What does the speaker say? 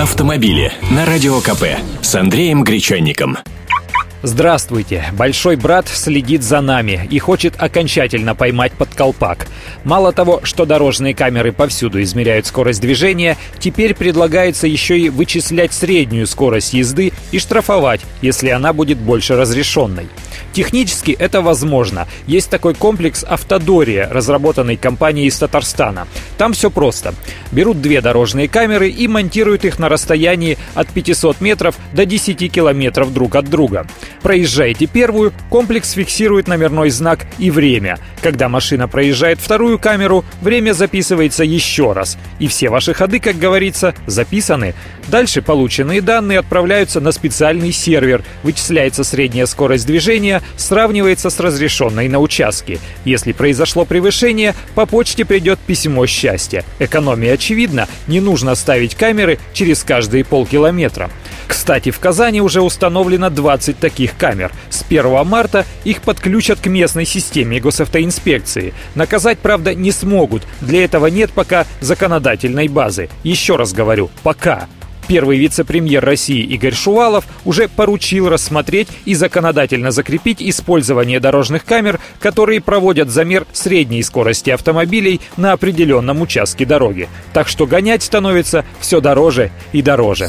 автомобили на Радио КП с Андреем Гречанником. Здравствуйте! Большой брат следит за нами и хочет окончательно поймать под колпак. Мало того, что дорожные камеры повсюду измеряют скорость движения, теперь предлагается еще и вычислять среднюю скорость езды и штрафовать, если она будет больше разрешенной. Технически это возможно. Есть такой комплекс «Автодория», разработанный компанией из Татарстана. Там все просто. Берут две дорожные камеры и монтируют их на расстоянии от 500 метров до 10 километров друг от друга. Проезжаете первую, комплекс фиксирует номерной знак и время. Когда машина проезжает вторую камеру, время записывается еще раз. И все ваши ходы, как говорится, записаны. Дальше полученные данные отправляются на специальный сервер, вычисляется средняя скорость движения, сравнивается с разрешенной на участке. Если произошло превышение, по почте придет письмо счастья. Экономия очевидна, не нужно ставить камеры через каждые полкилометра. Кстати, в Казани уже установлено 20 таких камер. С 1 марта их подключат к местной системе госавтоинспекции. Наказать, правда, не смогут. Для этого нет пока законодательной базы. Еще раз говорю, пока. Первый вице-премьер России Игорь Шувалов уже поручил рассмотреть и законодательно закрепить использование дорожных камер, которые проводят замер средней скорости автомобилей на определенном участке дороги. Так что гонять становится все дороже и дороже.